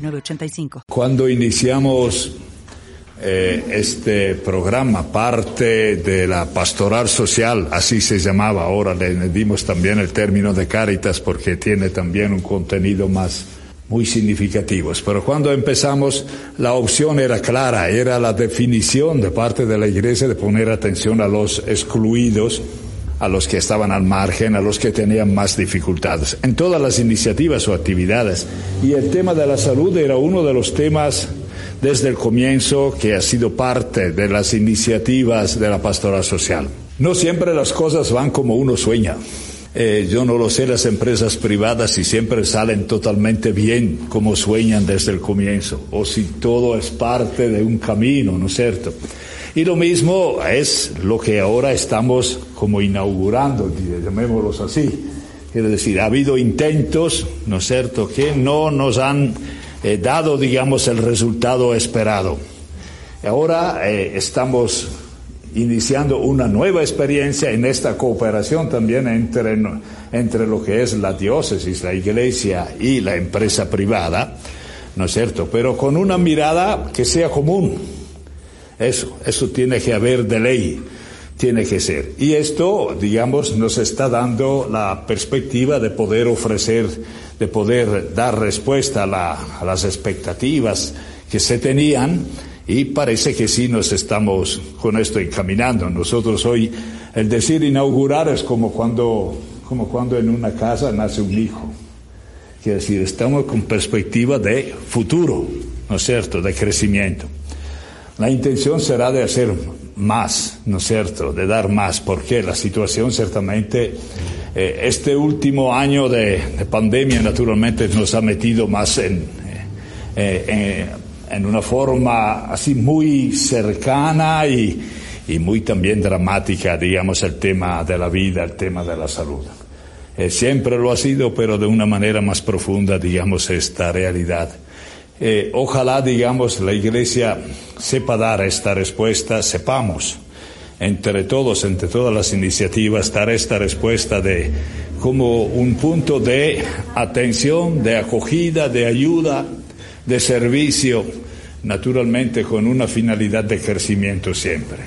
906985. Cuando iniciamos eh, este programa, parte de la pastoral social, así se llamaba, ahora le dimos también el término de Caritas porque tiene también un contenido más muy significativo. Pero cuando empezamos, la opción era clara, era la definición de parte de la Iglesia de poner atención a los excluidos, a los que estaban al margen, a los que tenían más dificultades, en todas las iniciativas o actividades. Y el tema de la salud era uno de los temas desde el comienzo que ha sido parte de las iniciativas de la pastoral social. No siempre las cosas van como uno sueña. Eh, yo no lo sé las empresas privadas si siempre salen totalmente bien como sueñan desde el comienzo o si todo es parte de un camino, ¿no es cierto? Y lo mismo es lo que ahora estamos como inaugurando, llamémoslos así. Quiere decir, ha habido intentos, ¿no es cierto?, que no nos han eh, dado, digamos, el resultado esperado. Ahora eh, estamos iniciando una nueva experiencia en esta cooperación también entre, entre lo que es la diócesis, la iglesia y la empresa privada, ¿no es cierto? Pero con una mirada que sea común. Eso, eso tiene que haber de ley, tiene que ser. Y esto, digamos, nos está dando la perspectiva de poder ofrecer de poder dar respuesta a, las expectativas que se tenían y parece que sí nos estamos con esto encaminando. Nosotros hoy, el decir inaugurar es como cuando, como cuando en una casa nace un hijo. Quiere decir, estamos con perspectiva de futuro, ¿no es cierto?, de crecimiento. La intención será de hacer más, ¿no es cierto?, de dar más, porque la situación ciertamente eh, este último año de, pandemia naturalmente nos ha metido más en, eh, en, una forma así muy cercana y, y, muy también dramática, digamos, el tema de la vida, el tema de la salud. Eh, siempre lo ha sido, pero de una manera más profunda, digamos, esta realidad. Ojalá, digamos, la Iglesia sepa dar esta respuesta, sepamos entre todos, entre todas las iniciativas, dar esta respuesta de como un punto de atención, de acogida, de ayuda, de servicio, naturalmente con una finalidad de crecimiento siempre.